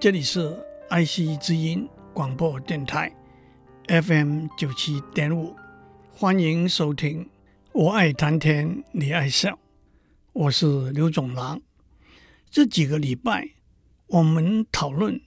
这里是爱惜之音广播电台 FM 九七点五，欢迎收听。我爱谈天，你爱笑，我是刘总郎。这几个礼拜，我们讨论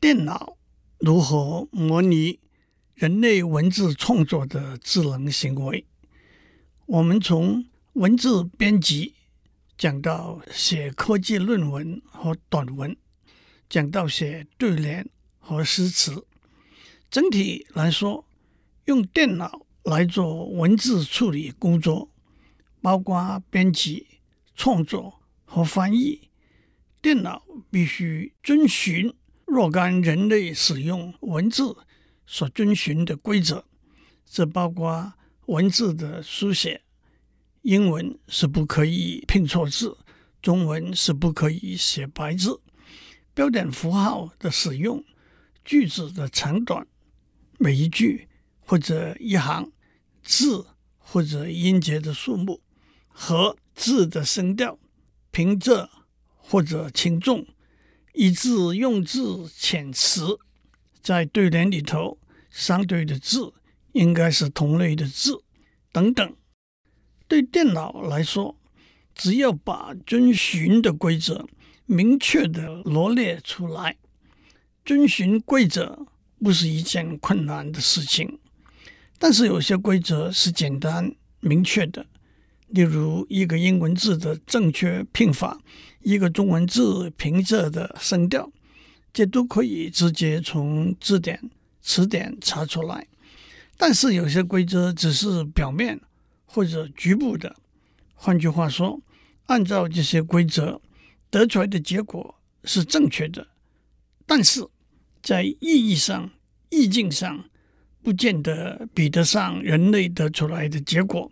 电脑如何模拟人类文字创作的智能行为。我们从文字编辑讲到写科技论文和短文。讲到写对联和诗词，整体来说，用电脑来做文字处理工作，包括编辑、创作和翻译，电脑必须遵循若干人类使用文字所遵循的规则。这包括文字的书写，英文是不可以拼错字，中文是不可以写白字。标点符号的使用，句子的长短，每一句或者一行字或者音节的数目和字的声调，平仄或者轻重，以致用字遣词，在对联里头相对的字应该是同类的字等等。对电脑来说，只要把遵循的规则。明确的罗列出来，遵循规则不是一件困难的事情。但是有些规则是简单明确的，例如一个英文字的正确拼法，一个中文字平仄的声调，这都可以直接从字典、词典查出来。但是有些规则只是表面或者局部的。换句话说，按照这些规则。得出来的结果是正确的，但是在意义上、意境上，不见得比得上人类得出来的结果。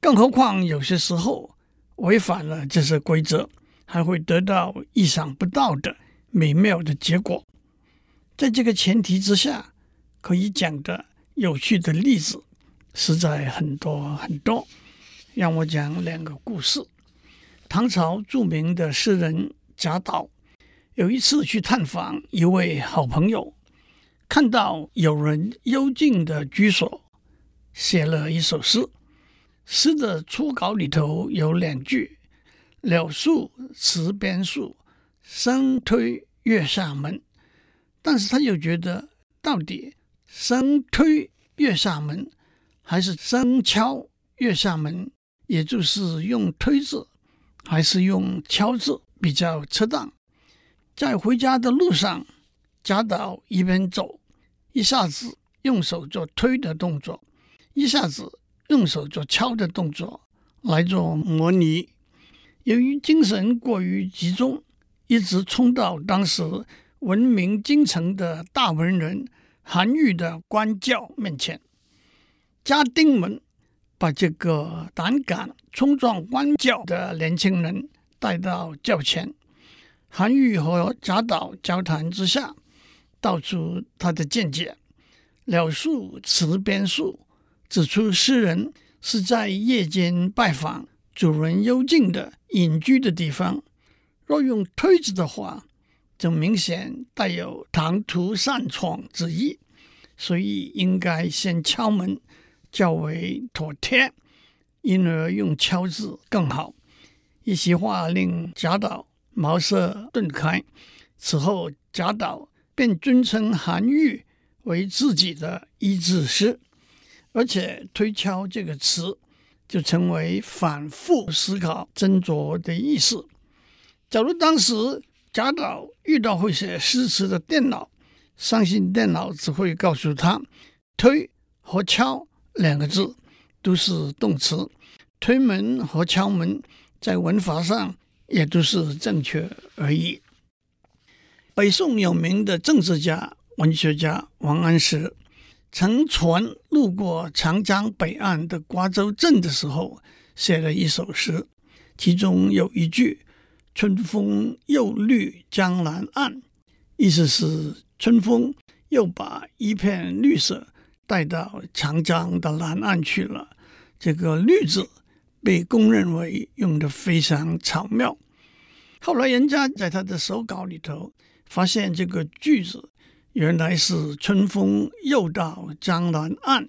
更何况有些时候违反了这些规则，还会得到意想不到的美妙的结果。在这个前提之下，可以讲的有趣的例子实在很多很多。让我讲两个故事。唐朝著名的诗人贾岛有一次去探访一位好朋友，看到有人幽静的居所，写了一首诗。诗的初稿里头有两句：“柳树池边树，生推月下门。”但是他又觉得，到底“生推月下门”还是“生敲月下门”，也就是用“推”字。还是用“敲”字比较恰当。在回家的路上，贾岛一边走，一下子用手做推的动作，一下子用手做敲的动作来做模拟。由于精神过于集中，一直冲到当时闻名京城的大文人韩愈的官轿面前，家丁们。把这个胆敢冲撞官轿的年轻人带到轿前，韩愈和贾岛交谈之下，道出他的见解：“柳树词边树”，指出诗人是在夜间拜访主人幽静的隐居的地方。若用推子的话，就明显带有唐突擅闯之意，所以应该先敲门。较为妥帖，因而用敲字更好。一席话令贾岛茅塞顿开。此后，贾岛便尊称韩愈为自己的一字师，而且“推敲”这个词就成为反复思考、斟酌的意思。假如当时贾岛遇到会写诗词的电脑，相信电脑只会告诉他“推”和“敲”。两个字都是动词，推门和敲门在文法上也都是正确而已。北宋有名的政治家、文学家王安石，乘船路过长江北岸的瓜洲镇的时候，写了一首诗，其中有一句“春风又绿江南岸”，意思是春风又把一片绿色。带到长江的南岸去了。这个“绿”字被公认为用得非常巧妙。后来人家在他的手稿里头发现这个句子原来是“春风又到江南岸”，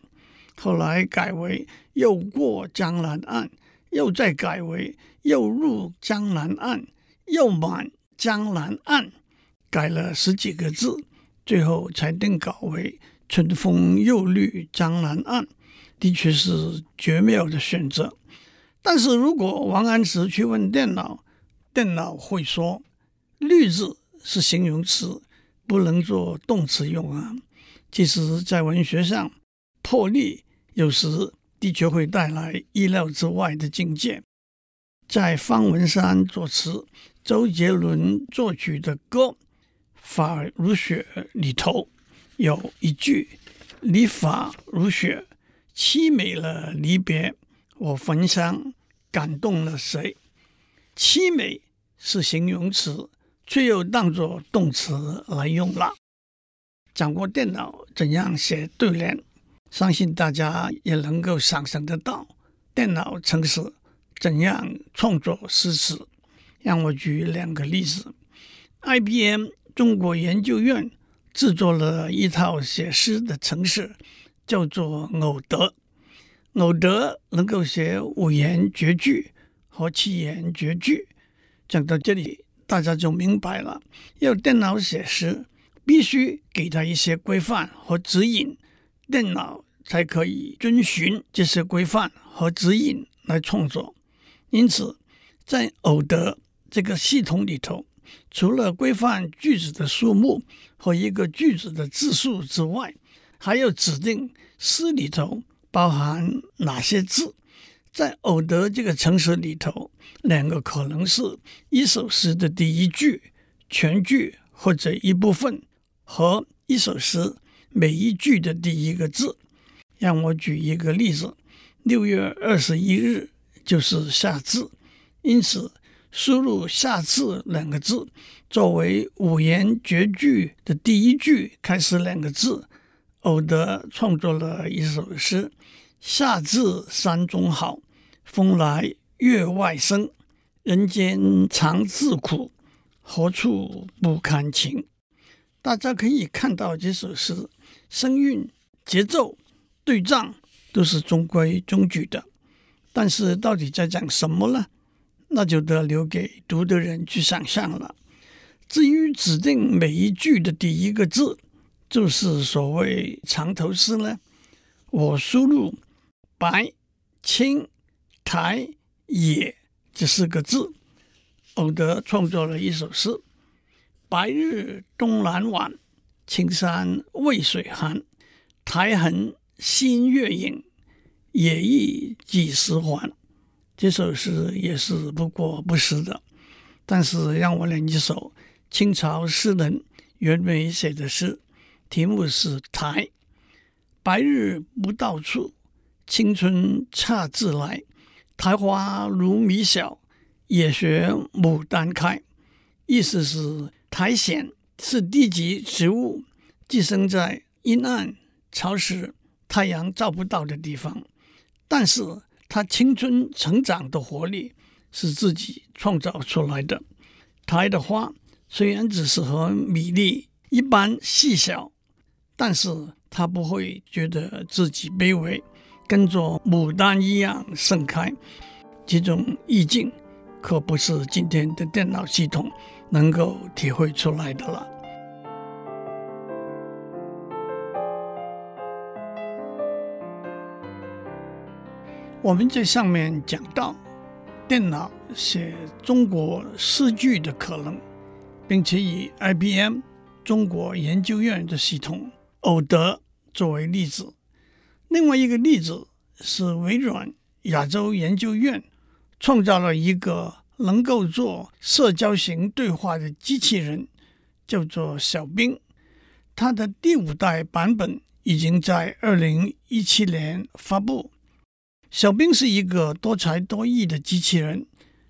后来改为“又过江南岸”，又再改为“又入江南岸”，又满江南岸，改了十几个字，最后才定稿为“春风又绿江南岸”。的确是绝妙的选择。但是如果王安石去问电脑，电脑会说“绿”字是形容词，不能做动词用啊。其实，在文学上，破例有时的确会带来意料之外的境界。在方文山作词、周杰伦作曲的歌《法如雪》里头，有一句“你法如雪，凄美了离别，我焚香。”感动了谁？凄美是形容词，却又当作动词来用了。讲过电脑怎样写对联，相信大家也能够想象得到，电脑程式怎样创作诗词。让我举两个例子：IBM 中国研究院制作了一套写诗的程式，叫做偶德。偶德能够写五言绝句和七言绝句。讲到这里，大家就明白了。要电脑写诗，必须给他一些规范和指引，电脑才可以遵循这些规范和指引来创作。因此，在偶德这个系统里头，除了规范句子的数目和一个句子的字数之外，还要指定诗里头。包含哪些字？在偶得这个城市里头，两个可能是一首诗的第一句、全句或者一部分，和一首诗每一句的第一个字。让我举一个例子：六月二十一日就是夏至，因此输入“夏至”两个字作为五言绝句的第一句开始两个字。偶德创作了一首诗：“夏至山中好，风来月外生。人间常自苦，何处不堪晴。”大家可以看到这首诗声韵、节奏、对仗都是中规中矩的，但是到底在讲什么呢？那就得留给读的人去想象了。至于指定每一句的第一个字，就是所谓藏头诗呢。我输入“白、青、苔、野”这四个字，偶得创作了一首诗：“白日东南晚，青山渭水寒。苔痕新月影，野意几时还？”这首诗也是不过不失的。但是让我念一首清朝诗人袁枚写的诗。题目是“苔”，白日不到处，青春恰自来。苔花如米小，也学牡丹开。意思是苔藓是地级植物，寄生在阴暗、潮湿、太阳照不到的地方。但是它青春成长的活力是自己创造出来的。苔的花虽然只是和米粒一般细小。但是他不会觉得自己卑微，跟着牡丹一样盛开。这种意境可不是今天的电脑系统能够体会出来的了。我们在上面讲到，电脑写中国诗句的可能，并且以 IBM 中国研究院的系统。偶德作为例子，另外一个例子是微软亚洲研究院创造了一个能够做社交型对话的机器人，叫做小冰。它的第五代版本已经在二零一七年发布。小冰是一个多才多艺的机器人，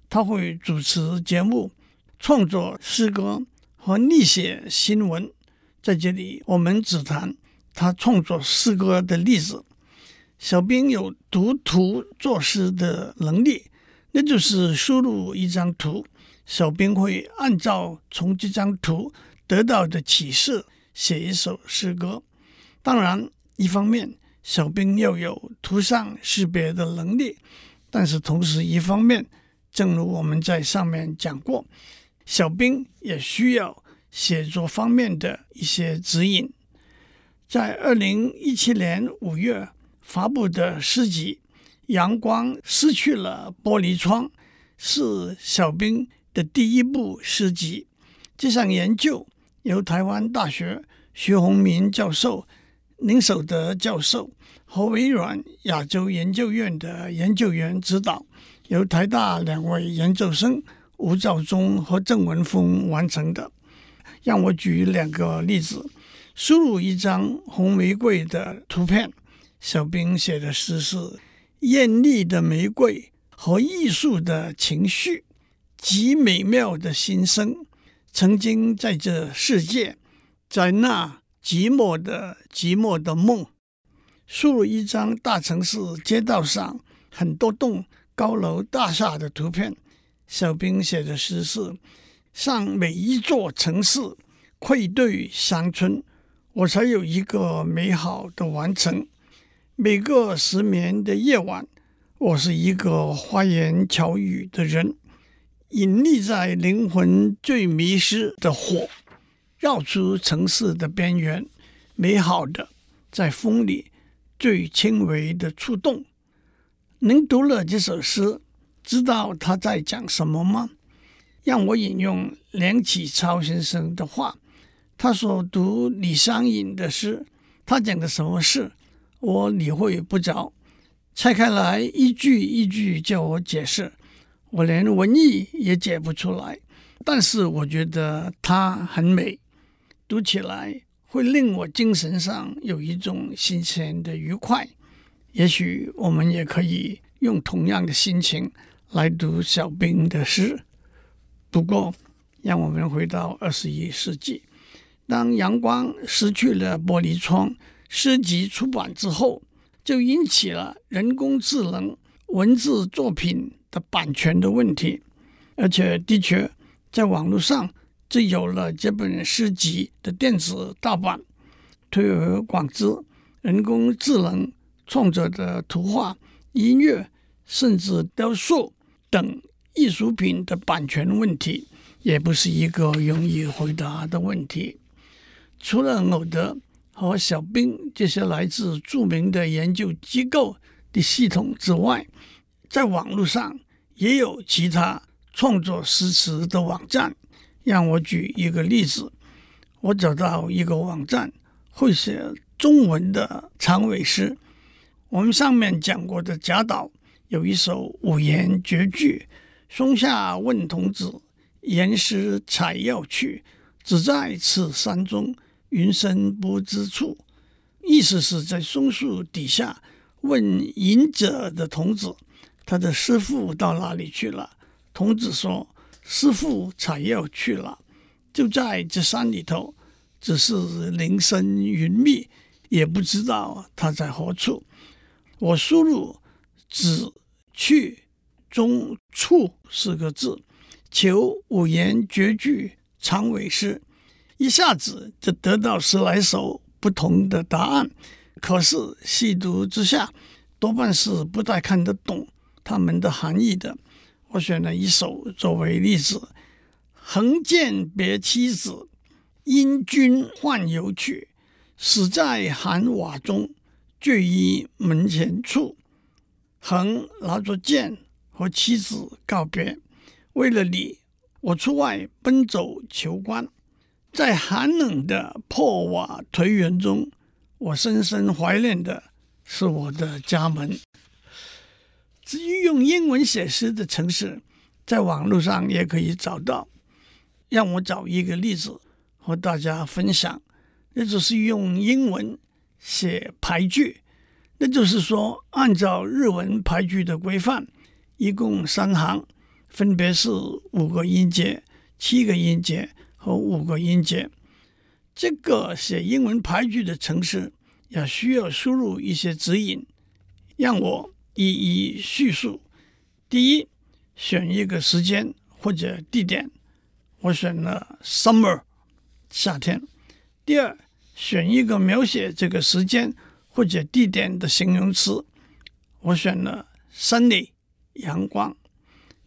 他会主持节目、创作诗歌和拟写新闻。在这里，我们只谈他创作诗歌的例子。小冰有读图作诗的能力，那就是输入一张图，小冰会按照从这张图得到的启示写一首诗歌。当然，一方面小兵要有图像识别的能力，但是同时一方面，正如我们在上面讲过，小兵也需要写作方面的一些指引。在二零一七年五月发布的诗集《阳光失去了玻璃窗》，是小兵的第一部诗集。这项研究由台湾大学徐宏明教授、林守德教授和微软亚洲研究院的研究员指导，由台大两位研究生吴兆忠和郑文峰完成的。让我举两个例子：输入一张红玫瑰的图片，小兵写的诗是“艳丽的玫瑰和艺术的情绪，极美妙的心声。”曾经在这世界，在那寂寞的寂寞的梦，输入一张大城市街道上很多栋高楼大厦的图片。小兵写的诗是：向每一座城市愧对乡村，我才有一个美好的完成。每个失眠的夜晚，我是一个花言巧语的人。隐匿在灵魂最迷失的火，绕出城市的边缘，美好的在风里最轻微的触动。您读了这首诗，知道他在讲什么吗？让我引用梁启超先生的话，他说读李商隐的诗，他讲的什么事，我理会不着，拆开来一句一句叫我解释。我连文意也解不出来，但是我觉得它很美，读起来会令我精神上有一种新鲜的愉快。也许我们也可以用同样的心情来读小兵的诗。不过，让我们回到二十一世纪，当阳光失去了玻璃窗，诗集出版之后，就引起了人工智能文字作品的版权的问题，而且的确，在网络上就有了这本诗集的电子盗版，推而广之，人工智能创作的图画、音乐，甚至雕塑等艺术品的版权问题，也不是一个容易回答的问题。除了偶德和小兵这些来自著名的研究机构的系统之外，在网络上也有其他创作诗词的网站。让我举一个例子，我找到一个网站会写中文的长尾诗。我们上面讲过的贾岛有一首五言绝句：“松下问童子，言师采药去。只在此山中，云深不知处。”意思是在松树底下问隐者的童子。他的师父到哪里去了？童子说：“师傅采药去了，就在这山里头，只是林深云密，也不知道他在何处。”我输入“只去中处”四个字，求五言绝句长尾诗，一下子就得到十来首不同的答案。可是细读之下，多半是不太看得懂。他们的含义的，我选了一首作为例子：“横剑别妻子，因君宦游去。死在寒瓦中，坠衣门前处。”横拿着剑和妻子告别，为了你，我出外奔走求官，在寒冷的破瓦颓垣中，我深深怀念的是我的家门。至于用英文写诗的城市，在网络上也可以找到。让我找一个例子和大家分享，那就是用英文写排句。那就是说，按照日文排句的规范，一共三行，分别是五个音节、七个音节和五个音节。这个写英文排句的程式也需要输入一些指引，让我。一一叙述。第一，选一个时间或者地点，我选了 summer，夏天。第二，选一个描写这个时间或者地点的形容词，我选了 sunny 阳光。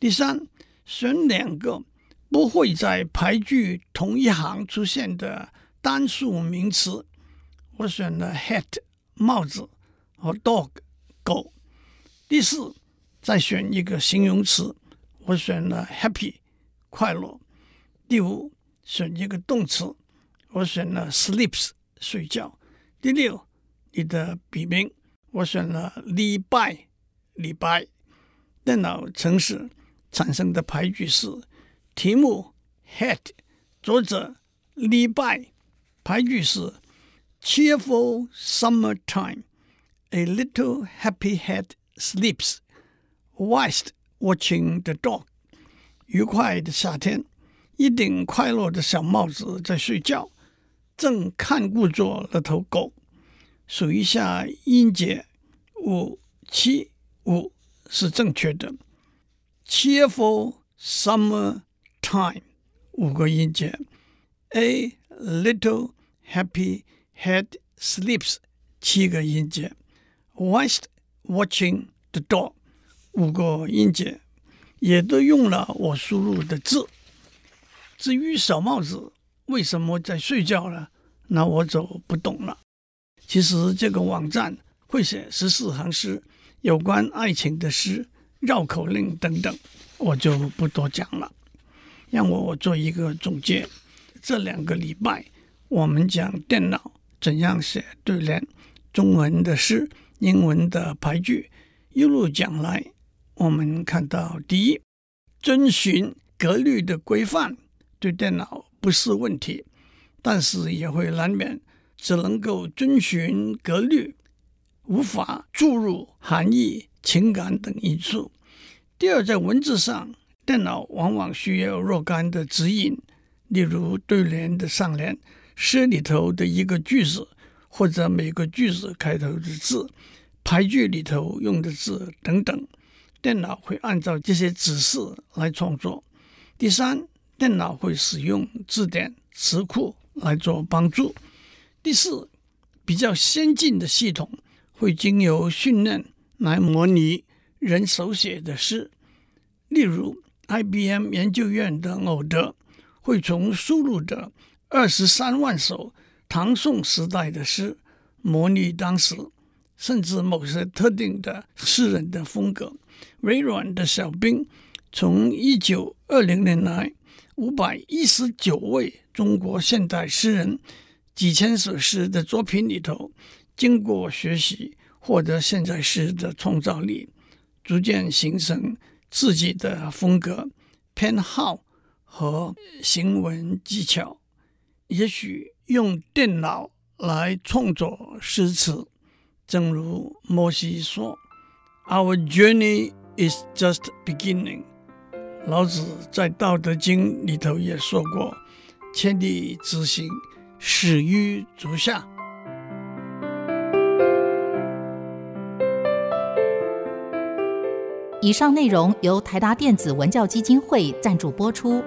第三，选两个不会在排句同一行出现的单数名词，我选了 hat 帽子和 dog 狗。第四，再选一个形容词，我选了 happy 快乐。第五，选一个动词，我选了 sleeps 睡觉。第六，你的笔名，我选了礼拜礼拜。电脑程式产生的排句是题目 head，作者礼拜，排句是 cheerful summertime a little happy head Sleeps whilst watching the dog。愉快的夏天，一顶快乐的小帽子在睡觉，正看顾着那头狗。数一下音节，五七五是正确的。Cheerful summer time，五个音节。A little happy head sleeps，七个音节。whilst watching the dog，五个音节也都用了我输入的字。至于小帽子为什么在睡觉呢？那我就不懂了。其实这个网站会写十四行诗，有关爱情的诗、绕口令等等，我就不多讲了。让我做一个总结。这两个礼拜我们讲电脑怎样写对联，中文的诗。英文的排句一路讲来，我们看到第一，遵循格律的规范对电脑不是问题，但是也会难免只能够遵循格律，无法注入含义、情感等因素。第二，在文字上，电脑往往需要若干的指引，例如对联的上联、诗里头的一个句子。或者每个句子开头的字、排句里头用的字等等，电脑会按照这些指示来创作。第三，电脑会使用字典、词库来做帮助。第四，比较先进的系统会经由训练来模拟人手写的诗。例如，IBM 研究院的偶德会从输入的二十三万首。唐宋时代的诗，模拟当时甚至某些特定的诗人的风格。微软的小冰从一九二零年来五百一十九位中国现代诗人几千首诗的作品里头，经过学习，获得现在诗的创造力，逐渐形成自己的风格、偏好和行文技巧。也许。用电脑来创作诗词，正如摩西说：“Our journey is just beginning。”老子在《道德经》里头也说过：“千里之行，始于足下。”以上内容由台达电子文教基金会赞助播出。